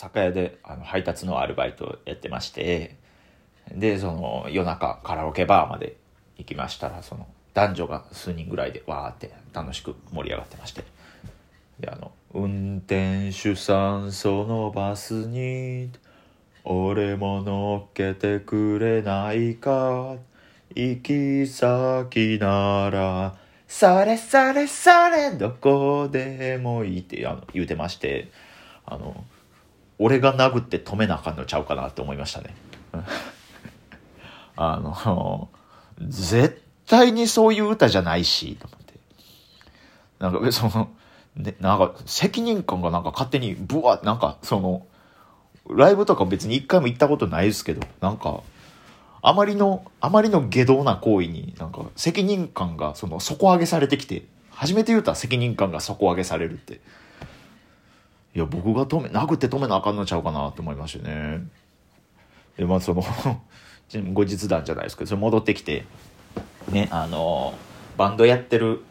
酒屋であの配達のアルバイトやってましてでその夜中カラオケバーまで行きましたらその男女が数人ぐらいでわーって楽しく盛り上がってまして。であの「運転手さんそのバスに俺も乗っけてくれないか行き先ならそれそれそれどこでもいい」ってあの言うてましてあの俺が殴って止めなあかんのちゃうかなって思いましたね。あの絶対にそういう歌じゃないしと思って。なんかその、ね、なんか責任感がなんか勝手にブワなんかそのライブとか別に一回も行ったことないですけどなんかあまりのあまりの下道な行為になんか責任感がその底上げされてきて初めて言うたら責任感が底上げされるって。いや僕が止め殴って止めなあかんのちゃうかなって思いましたね。でまあその 後日談じゃないですけどそれ戻ってきてねあのバンドやってる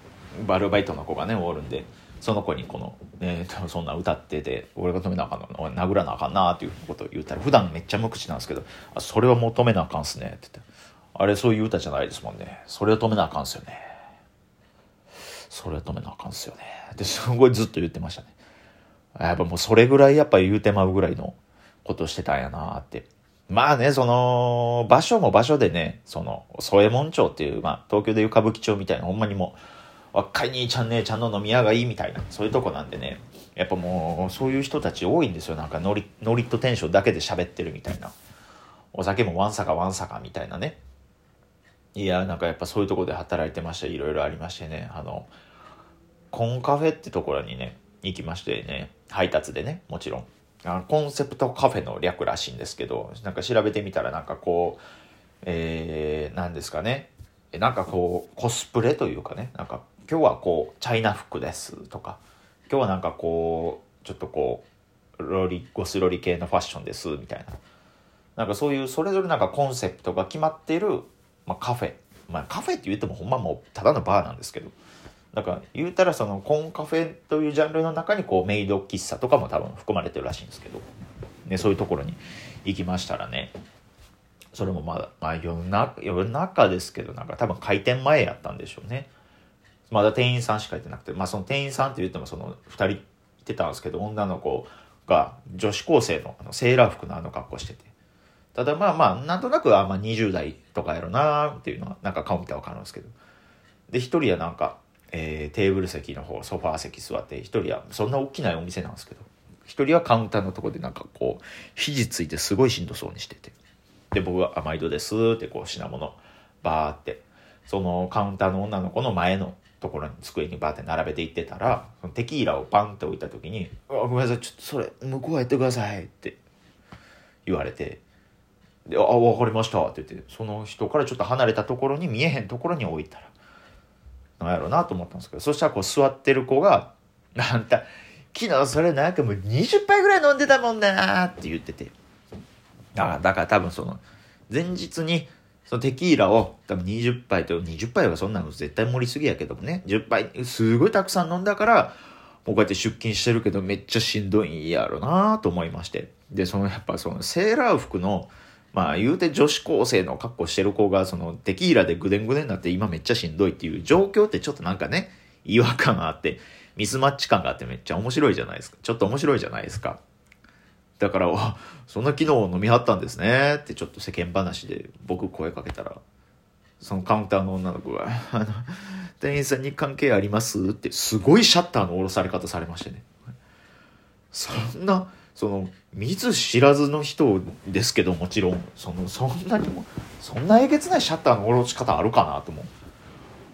バルバイトの子がねおるんでその子にこの、ね、そんな歌ってて俺が止めなあかんの殴らなあかんなっていうことを言ったら普段めっちゃ無口なんですけど「あそれはもう止めなあかんっすね」って言って「あれそういう歌じゃないですもんね。それを止めなあかんっすよね」それは止めなあかんっすよね。ってすごいずっと言ってましたね。やっぱもうそれぐらいやっぱ言うてまうぐらいのことしてたんやなってまあね、その、場所も場所でね、その、添右衛門町っていう、まあ、東京でいう歌舞伎町みたいな、ほんまにもう、若い兄ちゃん姉ちゃんの飲み屋がいいみたいな、そういうとこなんでね、やっぱもう、そういう人たち多いんですよ。なんかノリ、ノリとテンションだけで喋ってるみたいな。お酒もワンサカワンサカみたいなね。いや、なんかやっぱそういうとこで働いてました。いろいろありましてね。あの、コンカフェってところにね、行きましてね、配達でね、もちろん。あコンセプトカフェの略らしいんですけど、なんか調べてみたらなんかこう、えー、なんですかね。なんかこう、コスプレというかね、なんか今日はこう、チャイナ服ですとか、今日はなんかこう、ちょっとこう、ロリ、ゴスロリ系のファッションですみたいな。なんかそういうそれぞれなんかコンセプトが決まっている、まあ、カフェ。まあカフェって言ってもほんまもうただのバーなんですけど。だか言うたらそのコンカフェというジャンルの中にこうメイド喫茶とかも多分含まれてるらしいんですけど、ね、そういうところに行きましたらね。それもまだ、まあ、夜中夜中ですけどなんか多分開店前やったんでしょうね。まだ店員さんしかいてなくて。まあその店員さんって言ってもその2人いてたんですけど女の子が女子高生のあのセーラー服のあの格好してて。ただまあまあなんとなくあまあ20代とかやろなっていうのはなんか顔見たら分かるんですけど。で一人はなんかえー、テーブル席の方ソファー席座って一人はそんな大きなお店なんですけど一人はカウンターのとこでなんかこう肘ついてすごいしんどそうにしてて。で僕は「甘いどです」ってこう品物バーってそのカウンターの女の子の前のところに机にバーって並べていってたらそのテキーラをパンって置いた時に「あごめんなさいちょっとそれ向こうやってください」って言われて「であ分かりました」って言ってその人からちょっと離れたところに見えへんところに置いたらなんやろうなと思ったんですけど、そしたらこう座ってる子が、あんた、昨日それなんかもう20杯ぐらい飲んでたもんなって言ってて。あだから多分その、前日に、そのテキーラを多分20杯と、20杯はそんなの絶対盛りすぎやけどもね、10杯すごいたくさん飲んだから、もうこうやって出勤してるけどめっちゃしんどいんやろなと思いまして。で、そのやっぱそのセーラー服の、まあ言うて女子高生の格好してる子がそのテキーラでぐでんぐでんになって今めっちゃしんどいっていう状況ってちょっとなんかね、違和感があって、ミスマッチ感があってめっちゃ面白いじゃないですか。ちょっと面白いじゃないですか。だから、そんな昨日飲みはったんですねってちょっと世間話で僕声かけたら、そのカウンターの女の子が、あの、店員さんに関係ありますってすごいシャッターの下ろされ方されましてね。そんな、その見ず知らずの人ですけどもちろんそのそんなにもそんなえげつないシャッターの下ろし方あるかなとも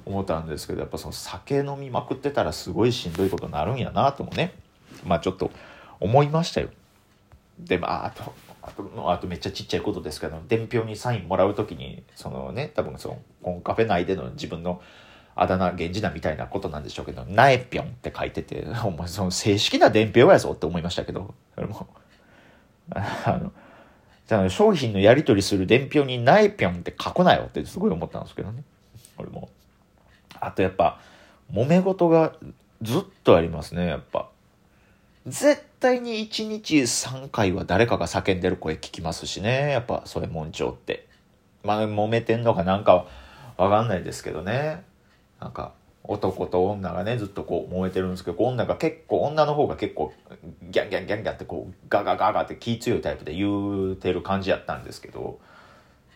思ったんですけどやっぱその酒飲みまくってたらすごいしんどいことになるんやなともねまあちょっと思いましたよ。でまああとあとあとめっちゃちっちゃいことですけど伝票にサインもらう時にそのね多分そのコンカフェ内での自分のあだ名源氏名みたいなことなんでしょうけど、ナエピョンって書いてて、お前その正式な伝票やぞって思いましたけど、そ れも、あの、じゃ商品のやり取りする伝票にナエピョンって書くなよってすごい思ったんですけどね。これも。あとやっぱ、揉め事がずっとありますね、やっぱ。絶対に1日3回は誰かが叫んでる声聞きますしね。やっぱ、それ門長って。まあ、揉めてんのかなんかわかんないですけどね。なんか、男と女がね、ずっとこう揉めてるんですけど、女が結構、女の方が結構、ギャンギャンギャンギャンってこう、ガガガガって気強いタイプで言うてる感じやったんですけど、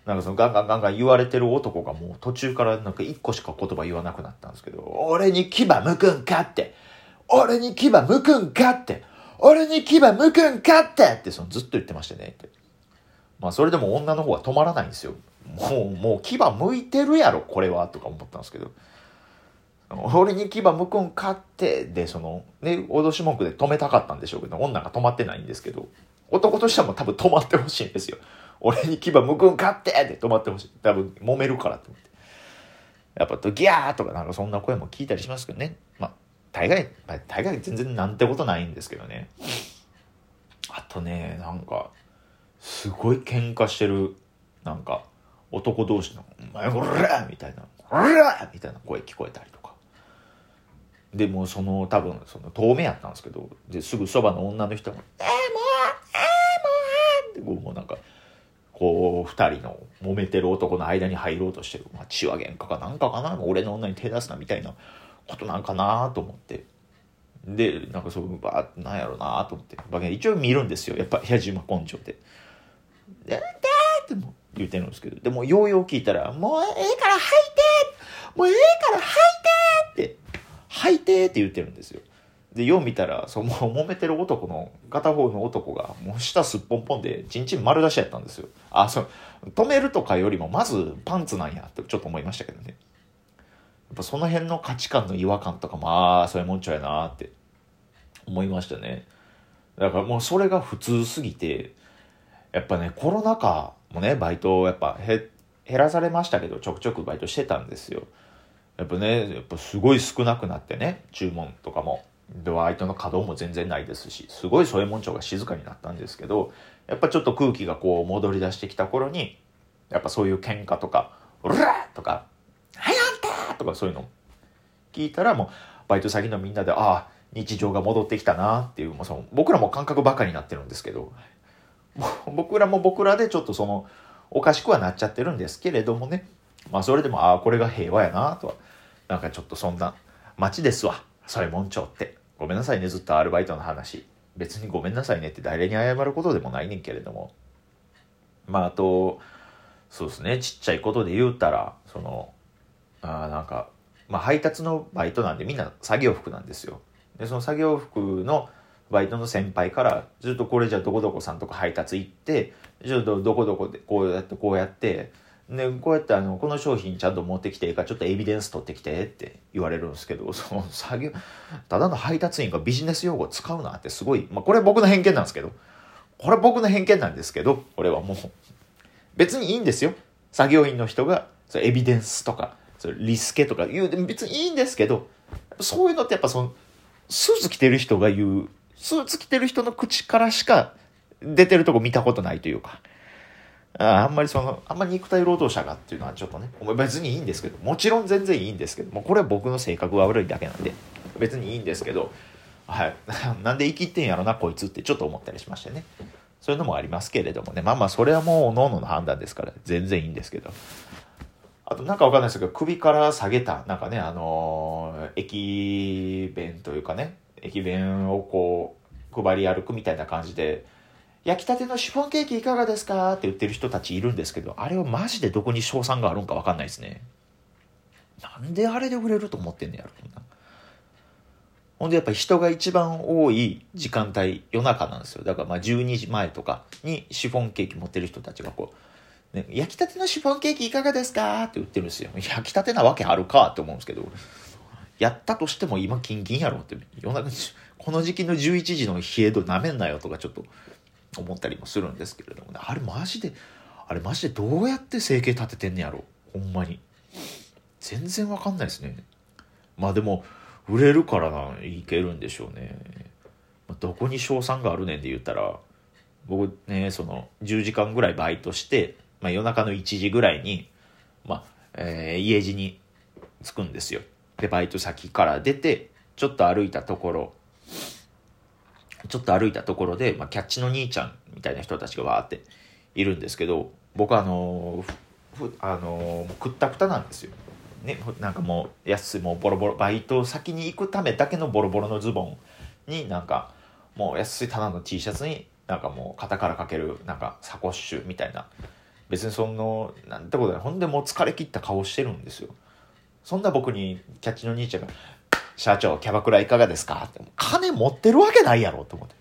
なんかそのガンガンガンガン言われてる男がもう途中からなんか一個しか言葉言わなくなったんですけど、俺に牙向くんかって、俺に牙向くんかって、俺に牙向くんかってってそのずっと言ってましたねって。まあそれでも女の方は止まらないんですよ。もう、もう牙向いてるやろ、これは、とか思ったんですけど。俺に牙向くんかって、で、その、ね、脅し文句で止めたかったんでしょうけど、女が止まってないんですけど、男としてはもう多分止まってほしいんですよ。俺に牙向くんかってって止まってほしい。多分揉めるからって思って。やっぱド、ギャーとかなんかそんな声も聞いたりしますけどね。まあ、大概、大概全然なんてことないんですけどね。あとね、なんか、すごい喧嘩してる、なんか、男同士の「お前こら!」みたいな「こら!」みたいな声聞こえたりとかでもその多分その遠目やったんですけどですぐそばの女の人が「えー、もうえー、もう!」ってこうもうなんかこう二人の揉めてる男の間に入ろうとしてる、まあ、血は喧嘩かなんかかな。俺の女に手出すなみたいなことなんかなと思って。でなんかそうバーなんやろうなと思って。一応見るんですよ。やっぱ矢島根性で。で「でっても言ってるんですけど、でもようよう聞いたら、もうええから吐いてもうええから吐いてって、吐いてって言ってるんですよ。で、よう見たら、そう、もう揉めてる男の、片方の男が、もう舌すっぽんぽんで、ちんちん丸出しやったんですよ。あ、そう、止めるとかよりも、まずパンツなんやってちょっと思いましたけどね。やっぱその辺の価値観の違和感とかも、ああ、そういうもんちゃやなって思いましたね。だからもうそれが普通すぎて、やっぱね、コロナ禍もね、バイトやっぱ減らされましたけど、ちょくちょくバイトしてたんですよ。やっぱね、やっぱすごい少なくなってね、注文とかも。で、バイトの稼働も全然ないですし、すごい添え物長が静かになったんですけど、やっぱちょっと空気がこう戻り出してきた頃に、やっぱそういう喧嘩とか、うらとか、はいあんたとかそういうの聞いたらもう、バイト先のみんなで、ああ、日常が戻ってきたなっていう、もうその僕らも感覚ばかりになってるんですけど、僕らも僕らでちょっとそのおかしくはなっちゃってるんですけれどもねまあそれでもああこれが平和やなとはなんかちょっとそんな街ですわ。それ門長って。ごめんなさいね。ずっとアルバイトの話。別にごめんなさいねって。誰に謝ることでもないねんけれども。まああとそうですね。ちっちゃいことで言うたらそのあなんかまあ配達のバイトなんでみんな作業服なんですよ。でその作業服のバイトの先輩からずっとこれじゃどこどこさんとか配達行ってちょっとどこどこでこうやってこうやってでこうやってあのこの商品ちゃんと持ってきてかちょっとエビデンス取ってきてって言われるんですけど その作業ただの配達員がビジネス用語使うなってすごい、まあ、これ僕の偏見なんですけどこれ僕の偏見なんですけどこれはもう別にいいんですよ。作業員の人がそエビデンスとかそリスケとか言うでも別にいいんですけどそういうのってやっぱそのスーツ着てる人が言うスーツ着てる人の口からしか出てるとこ見たことないというか、あんまりその、あんまり肉体労働者がっていうのはちょっとね、別にいいんですけど、もちろん全然いいんですけど、もうこれは僕の性格が悪いだけなんで、別にいいんですけど、はい。なんで生きってんやろな、こいつってちょっと思ったりしましてね。そういうのもありますけれどもね。まあまあ、それはもう、各々の判断ですから、全然いいんですけど。あと、なんかわかんないですけど、首から下げた、なんかね、あのー、駅弁というかね、駅弁をこう配り歩くみたいな感じで焼きたてのシフォンケーキいかがですかって言ってる人たちいるんですけどあれはマジでどこに賞賛があるんか分かんないですね。なんであれで売れると思ってんねやろほんでやっぱ人が一番多い時間帯夜中なんですよ。だからまあ12時前とかにシフォンケーキ持ってる人たちがこう、ね、焼きたてのシフォンケーキいかがですかって売ってるんですよ。焼きたてなわけあるかって思うんですけどやったとしても今キンキンやろって、夜中この時期の11時の冷え度なめんなよとかちょっと思ったりもするんですけれどもね、あれマジで、あれマジでどうやって生計立ててんねやろほんまに。全然わかんないですね。まあでも、売れるからないけるんでしょうね。どこに賞賛があるねんで言ったら、僕ね、その10時間ぐらいバイトして、まあ、夜中の1時ぐらいに、まあ、えー、家路に着くんですよ。で、バイト先から出て、ちょっと歩いたところ、ちょっと歩いたところで、まあ、キャッチの兄ちゃんみたいな人たちがわーっているんですけど僕はあのふあのくったくたなんですよ。ね、なんかもう安いもうボロボロバイト先に行くためだけのボロボロのズボンになんかもう安い棚の T シャツになんかもう肩からかけるなんかサコッシュみたいな。別にそのなんてことない。ほんでもう疲れ切った顔してるんですよ。そんな僕にキャッチの兄ちゃんが「社長キャバクラいかがですか?」って。金持ってるわけないやろと思って。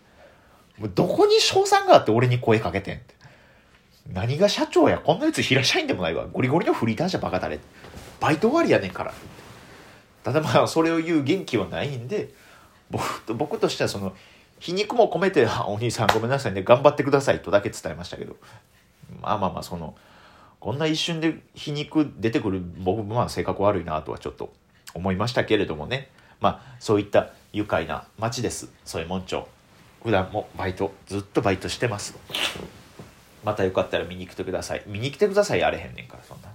もうどこに賞賛があって俺に声かけてんって。何が社長やこんなやつ平社員でもないわ。ゴリゴリのフリーターじゃバカだれバイト終わりやねんからただまあそれを言う元気はないんで僕と僕としてはその皮肉も込めて「お兄さんごめんなさいね。頑張ってください」とだけ伝えましたけど。まあまあまあそのこんな一瞬で皮肉出てくる僕もまあ性格悪いなとはちょっと思いましたけれどもね。まあそういった愉快な街です添右衛門町普段もバイトずっとバイトしてますまたよかったら見に来てください見に来てくださいあれへんねんからそんな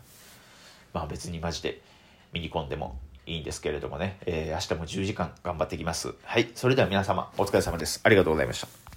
まあ別にマジで見に込んでもいいんですけれどもね、えー、明日も10時間頑張ってきます。はい。それでは皆様、お疲れ様です。ありがとうございました。